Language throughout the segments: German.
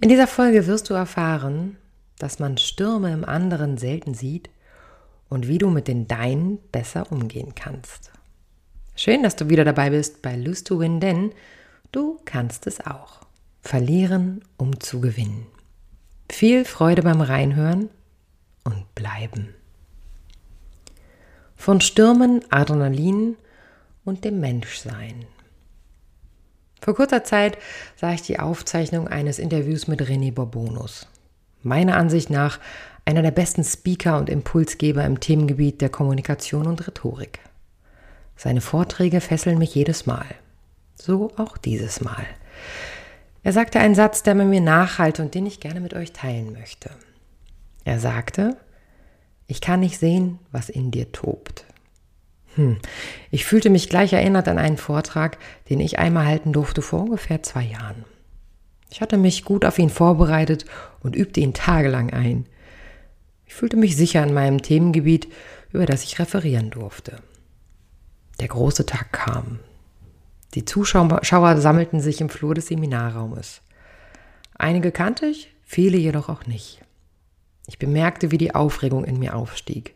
In dieser Folge wirst du erfahren, dass man Stürme im anderen selten sieht und wie du mit den Deinen besser umgehen kannst. Schön, dass du wieder dabei bist bei Lose to Win, denn du kannst es auch. Verlieren, um zu gewinnen. Viel Freude beim Reinhören und bleiben. Von Stürmen, Adrenalin und dem Menschsein. Vor kurzer Zeit sah ich die Aufzeichnung eines Interviews mit René Bourbonus. Meiner Ansicht nach einer der besten Speaker und Impulsgeber im Themengebiet der Kommunikation und Rhetorik. Seine Vorträge fesseln mich jedes Mal. So auch dieses Mal. Er sagte einen Satz, der mir nachhalte und den ich gerne mit euch teilen möchte. Er sagte, ich kann nicht sehen, was in dir tobt. Hm. Ich fühlte mich gleich erinnert an einen Vortrag, den ich einmal halten durfte vor ungefähr zwei Jahren. Ich hatte mich gut auf ihn vorbereitet und übte ihn tagelang ein. Ich fühlte mich sicher in meinem Themengebiet, über das ich referieren durfte. Der große Tag kam. Die Zuschauer sammelten sich im Flur des Seminarraumes. Einige kannte ich, viele jedoch auch nicht. Ich bemerkte, wie die Aufregung in mir aufstieg.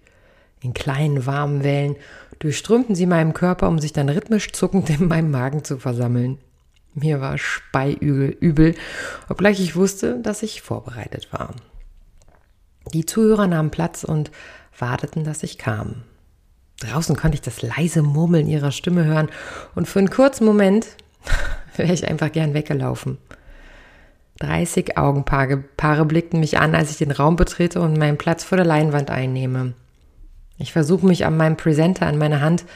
In kleinen warmen Wellen durchströmten sie meinem Körper, um sich dann rhythmisch zuckend in meinem Magen zu versammeln. Mir war speiübel, obgleich ich wusste, dass ich vorbereitet war. Die Zuhörer nahmen Platz und warteten, dass ich kam. Draußen konnte ich das leise Murmeln ihrer Stimme hören und für einen kurzen Moment wäre ich einfach gern weggelaufen. 30 Augenpaare blickten mich an, als ich den Raum betrete und meinen Platz vor der Leinwand einnehme. Ich versuche mich an meinem Presenter, an meiner Hand,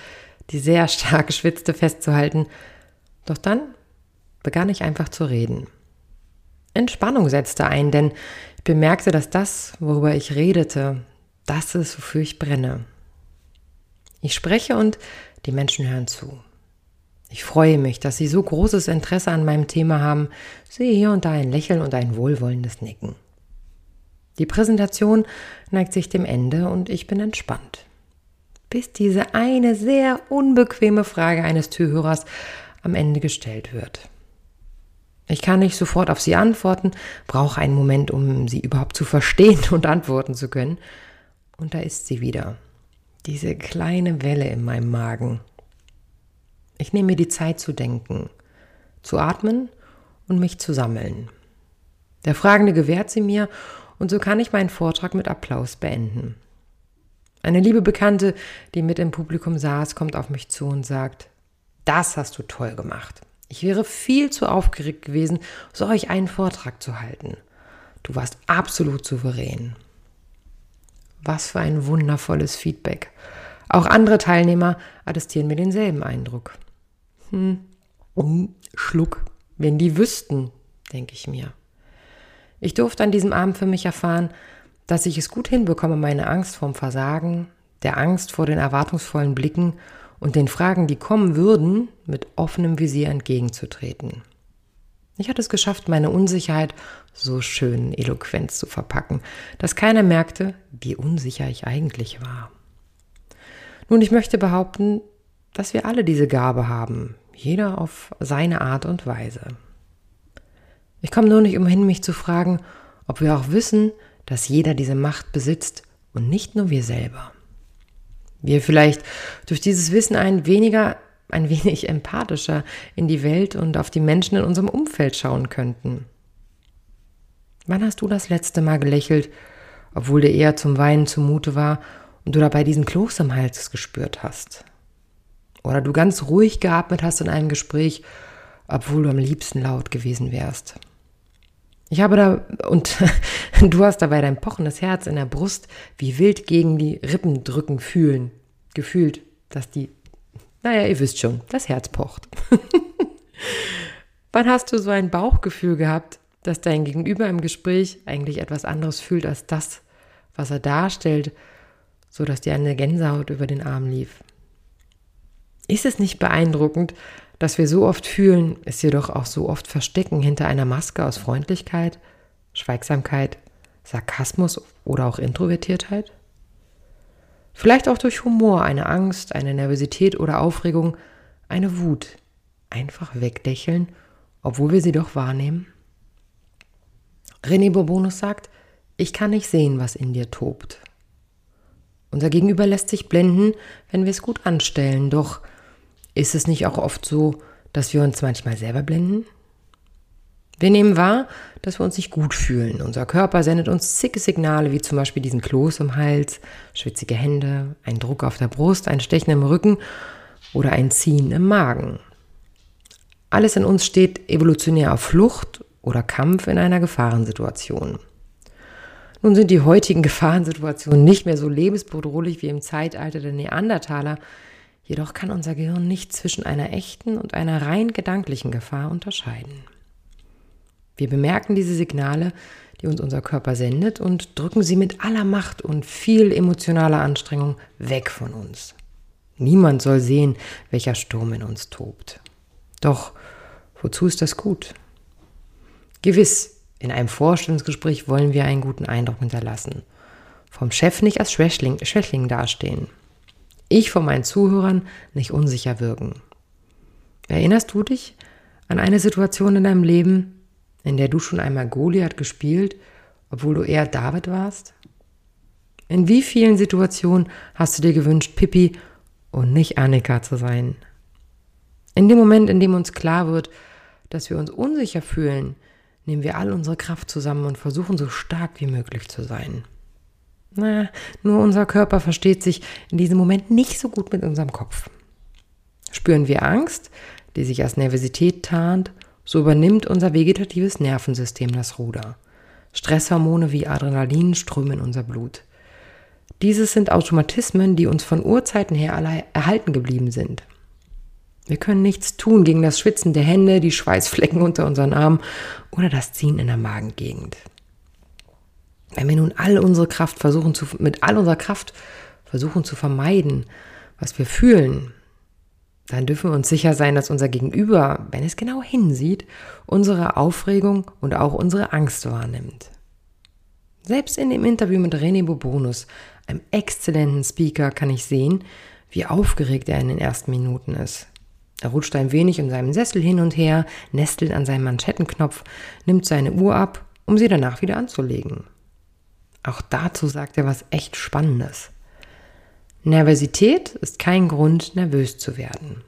die sehr stark schwitzte, festzuhalten. Doch dann begann ich einfach zu reden. Entspannung setzte ein, denn ich bemerkte, dass das, worüber ich redete, das ist, wofür ich brenne. Ich spreche und die Menschen hören zu. Ich freue mich, dass Sie so großes Interesse an meinem Thema haben, sehe hier und da ein Lächeln und ein wohlwollendes Nicken. Die Präsentation neigt sich dem Ende und ich bin entspannt. Bis diese eine sehr unbequeme Frage eines Türhörers am Ende gestellt wird. Ich kann nicht sofort auf sie antworten, brauche einen Moment, um sie überhaupt zu verstehen und antworten zu können. Und da ist sie wieder diese kleine Welle in meinem Magen. Ich nehme mir die Zeit zu denken, zu atmen und mich zu sammeln. Der Fragende gewährt sie mir und so kann ich meinen Vortrag mit Applaus beenden. Eine liebe Bekannte, die mit im Publikum saß, kommt auf mich zu und sagt, das hast du toll gemacht. Ich wäre viel zu aufgeregt gewesen, solch einen Vortrag zu halten. Du warst absolut souverän. Was für ein wundervolles Feedback. Auch andere Teilnehmer attestieren mir denselben Eindruck. Hm, um Schluck, wenn die wüssten, denke ich mir. Ich durfte an diesem Abend für mich erfahren, dass ich es gut hinbekomme, meine Angst vorm Versagen, der Angst vor den erwartungsvollen Blicken und den Fragen, die kommen würden, mit offenem Visier entgegenzutreten. Ich hatte es geschafft, meine Unsicherheit so schön eloquent zu verpacken, dass keiner merkte, wie unsicher ich eigentlich war. Nun, ich möchte behaupten, dass wir alle diese Gabe haben, jeder auf seine Art und Weise. Ich komme nur nicht umhin, mich zu fragen, ob wir auch wissen, dass jeder diese Macht besitzt und nicht nur wir selber. Wir vielleicht durch dieses Wissen ein weniger ein wenig empathischer in die Welt und auf die Menschen in unserem Umfeld schauen könnten. Wann hast du das letzte Mal gelächelt, obwohl dir eher zum Weinen zumute war und du dabei diesen Kloß im Hals gespürt hast? Oder du ganz ruhig geatmet hast in einem Gespräch, obwohl du am liebsten laut gewesen wärst? Ich habe da, und du hast dabei dein pochendes Herz in der Brust wie wild gegen die Rippen drücken fühlen, gefühlt, dass die naja, ihr wisst schon, das Herz pocht. Wann hast du so ein Bauchgefühl gehabt, dass dein Gegenüber im Gespräch eigentlich etwas anderes fühlt als das, was er darstellt, so dass dir eine Gänsehaut über den Arm lief. Ist es nicht beeindruckend, dass wir so oft fühlen, es jedoch auch so oft verstecken hinter einer Maske aus Freundlichkeit, Schweigsamkeit, Sarkasmus oder auch Introvertiertheit? Vielleicht auch durch Humor, eine Angst, eine Nervosität oder Aufregung, eine Wut. Einfach weglächeln, obwohl wir sie doch wahrnehmen? René Bourbonus sagt, ich kann nicht sehen, was in dir tobt. Unser Gegenüber lässt sich blenden, wenn wir es gut anstellen, doch ist es nicht auch oft so, dass wir uns manchmal selber blenden? Wir nehmen wahr, dass wir uns nicht gut fühlen. Unser Körper sendet uns zicke Signale, wie zum Beispiel diesen Kloß im Hals, schwitzige Hände, ein Druck auf der Brust, ein Stechen im Rücken oder ein Ziehen im Magen. Alles in uns steht evolutionär auf Flucht oder Kampf in einer Gefahrensituation. Nun sind die heutigen Gefahrensituationen nicht mehr so lebensbedrohlich wie im Zeitalter der Neandertaler, jedoch kann unser Gehirn nicht zwischen einer echten und einer rein gedanklichen Gefahr unterscheiden. Wir bemerken diese Signale, die uns unser Körper sendet, und drücken sie mit aller Macht und viel emotionaler Anstrengung weg von uns. Niemand soll sehen, welcher Sturm in uns tobt. Doch wozu ist das gut? Gewiss, in einem Vorstellungsgespräch wollen wir einen guten Eindruck hinterlassen. Vom Chef nicht als Schwächling, Schwächling dastehen. Ich vor meinen Zuhörern nicht unsicher wirken. Erinnerst du dich an eine Situation in deinem Leben, in der du schon einmal Goliath gespielt, obwohl du eher David warst? In wie vielen Situationen hast du dir gewünscht, Pippi und nicht Annika zu sein? In dem Moment, in dem uns klar wird, dass wir uns unsicher fühlen, nehmen wir all unsere Kraft zusammen und versuchen so stark wie möglich zu sein. Na, nur unser Körper versteht sich in diesem Moment nicht so gut mit unserem Kopf. Spüren wir Angst, die sich als Nervosität tarnt, so übernimmt unser vegetatives Nervensystem das Ruder. Stresshormone wie Adrenalin strömen in unser Blut. Dieses sind Automatismen, die uns von Urzeiten her erhalten geblieben sind. Wir können nichts tun gegen das Schwitzen der Hände, die Schweißflecken unter unseren Armen oder das Ziehen in der Magengegend. Wenn wir nun all unsere Kraft versuchen zu, mit all unserer Kraft versuchen zu vermeiden, was wir fühlen, dann dürfen wir uns sicher sein, dass unser Gegenüber, wenn es genau hinsieht, unsere Aufregung und auch unsere Angst wahrnimmt. Selbst in dem Interview mit René Bobonus, einem exzellenten Speaker, kann ich sehen, wie aufgeregt er in den ersten Minuten ist. Er rutscht ein wenig in seinem Sessel hin und her, nestelt an seinem Manschettenknopf, nimmt seine Uhr ab, um sie danach wieder anzulegen. Auch dazu sagt er was echt Spannendes. Nervosität ist kein Grund, nervös zu werden.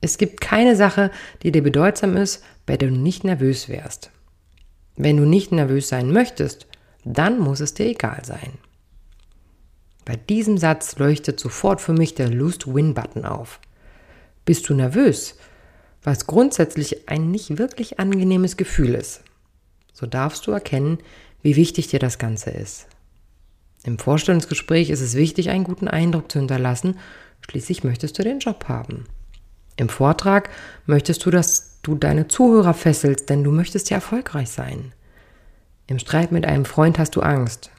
Es gibt keine Sache, die dir bedeutsam ist, bei der du nicht nervös wärst. Wenn du nicht nervös sein möchtest, dann muss es dir egal sein. Bei diesem Satz leuchtet sofort für mich der Lose-to-Win-Button auf. Bist du nervös, was grundsätzlich ein nicht wirklich angenehmes Gefühl ist, so darfst du erkennen, wie wichtig dir das Ganze ist. Im Vorstellungsgespräch ist es wichtig, einen guten Eindruck zu hinterlassen, schließlich möchtest du den Job haben. Im Vortrag möchtest du, dass du deine Zuhörer fesselst, denn du möchtest ja erfolgreich sein. Im Streit mit einem Freund hast du Angst,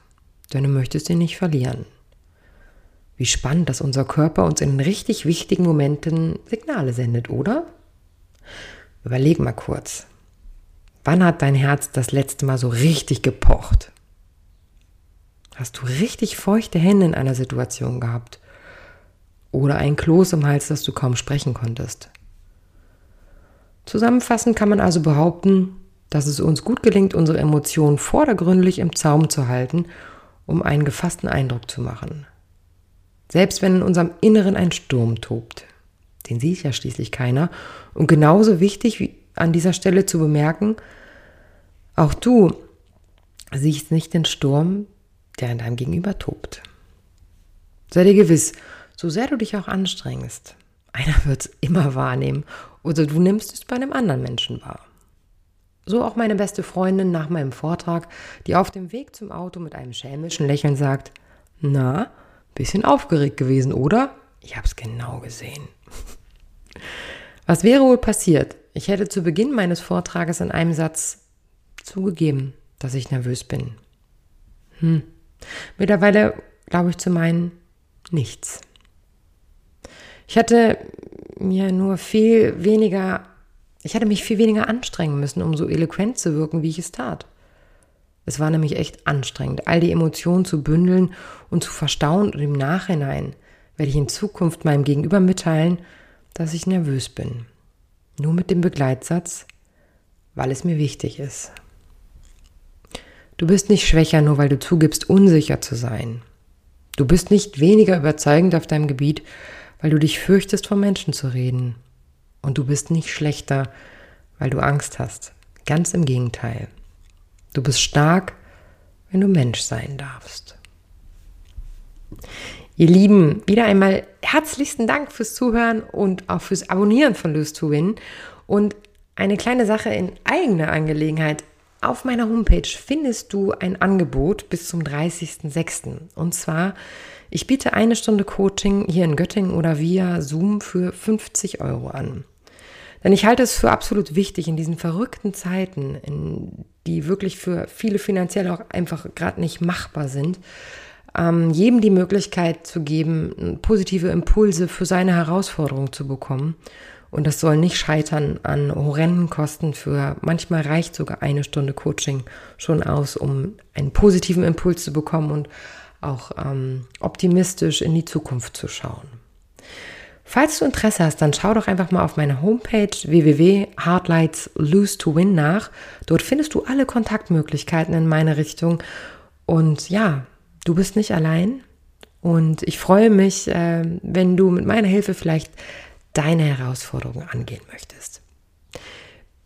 denn du möchtest ihn nicht verlieren. Wie spannend, dass unser Körper uns in richtig wichtigen Momenten Signale sendet, oder? Überleg mal kurz. Wann hat dein Herz das letzte Mal so richtig gepocht? Hast du richtig feuchte Hände in einer Situation gehabt? Oder ein Kloß im Hals, dass du kaum sprechen konntest? Zusammenfassend kann man also behaupten, dass es uns gut gelingt, unsere Emotionen vordergründlich im Zaum zu halten, um einen gefassten Eindruck zu machen. Selbst wenn in unserem Inneren ein Sturm tobt. Den sieht ja schließlich keiner. Und genauso wichtig wie an dieser Stelle zu bemerken, auch du siehst nicht den Sturm, der in deinem Gegenüber tobt. Sei dir gewiss, so sehr du dich auch anstrengst, einer wird es immer wahrnehmen oder du nimmst es bei einem anderen Menschen wahr. So auch meine beste Freundin nach meinem Vortrag, die auf dem Weg zum Auto mit einem schelmischen Lächeln sagt, na, bisschen aufgeregt gewesen, oder? Ich hab's genau gesehen. Was wäre wohl passiert? Ich hätte zu Beginn meines Vortrages in einem Satz zugegeben, dass ich nervös bin. Hm. Mittlerweile glaube ich zu meinen nichts. Ich hatte mir nur viel weniger, ich hatte mich viel weniger anstrengen müssen, um so eloquent zu wirken, wie ich es tat. Es war nämlich echt anstrengend, all die Emotionen zu bündeln und zu verstauen und im Nachhinein werde ich in Zukunft meinem Gegenüber mitteilen, dass ich nervös bin. Nur mit dem Begleitsatz, weil es mir wichtig ist. Du bist nicht schwächer, nur weil du zugibst, unsicher zu sein. Du bist nicht weniger überzeugend auf deinem Gebiet, weil du dich fürchtest, vor Menschen zu reden. Und du bist nicht schlechter, weil du Angst hast. Ganz im Gegenteil. Du bist stark, wenn du Mensch sein darfst. Ihr Lieben, wieder einmal herzlichsten Dank fürs Zuhören und auch fürs Abonnieren von Lose to Win. Und eine kleine Sache in eigener Angelegenheit. Auf meiner Homepage findest du ein Angebot bis zum 30.06. Und zwar, ich biete eine Stunde Coaching hier in Göttingen oder via Zoom für 50 Euro an. Denn ich halte es für absolut wichtig in diesen verrückten Zeiten, die wirklich für viele finanziell auch einfach gerade nicht machbar sind, ähm, jedem die Möglichkeit zu geben, positive Impulse für seine Herausforderung zu bekommen. Und das soll nicht scheitern an horrenden Kosten für, manchmal reicht sogar eine Stunde Coaching schon aus, um einen positiven Impuls zu bekommen und auch ähm, optimistisch in die Zukunft zu schauen. Falls du Interesse hast, dann schau doch einfach mal auf meine Homepage www.hardlights Lose to Win nach. Dort findest du alle Kontaktmöglichkeiten in meine Richtung. Und ja, du bist nicht allein. Und ich freue mich, äh, wenn du mit meiner Hilfe vielleicht deine Herausforderungen angehen möchtest.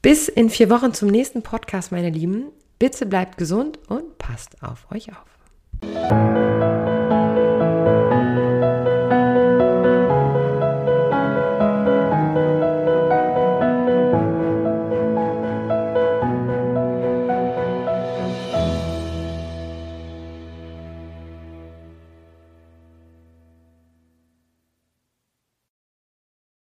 Bis in vier Wochen zum nächsten Podcast, meine Lieben. Bitte bleibt gesund und passt auf euch auf.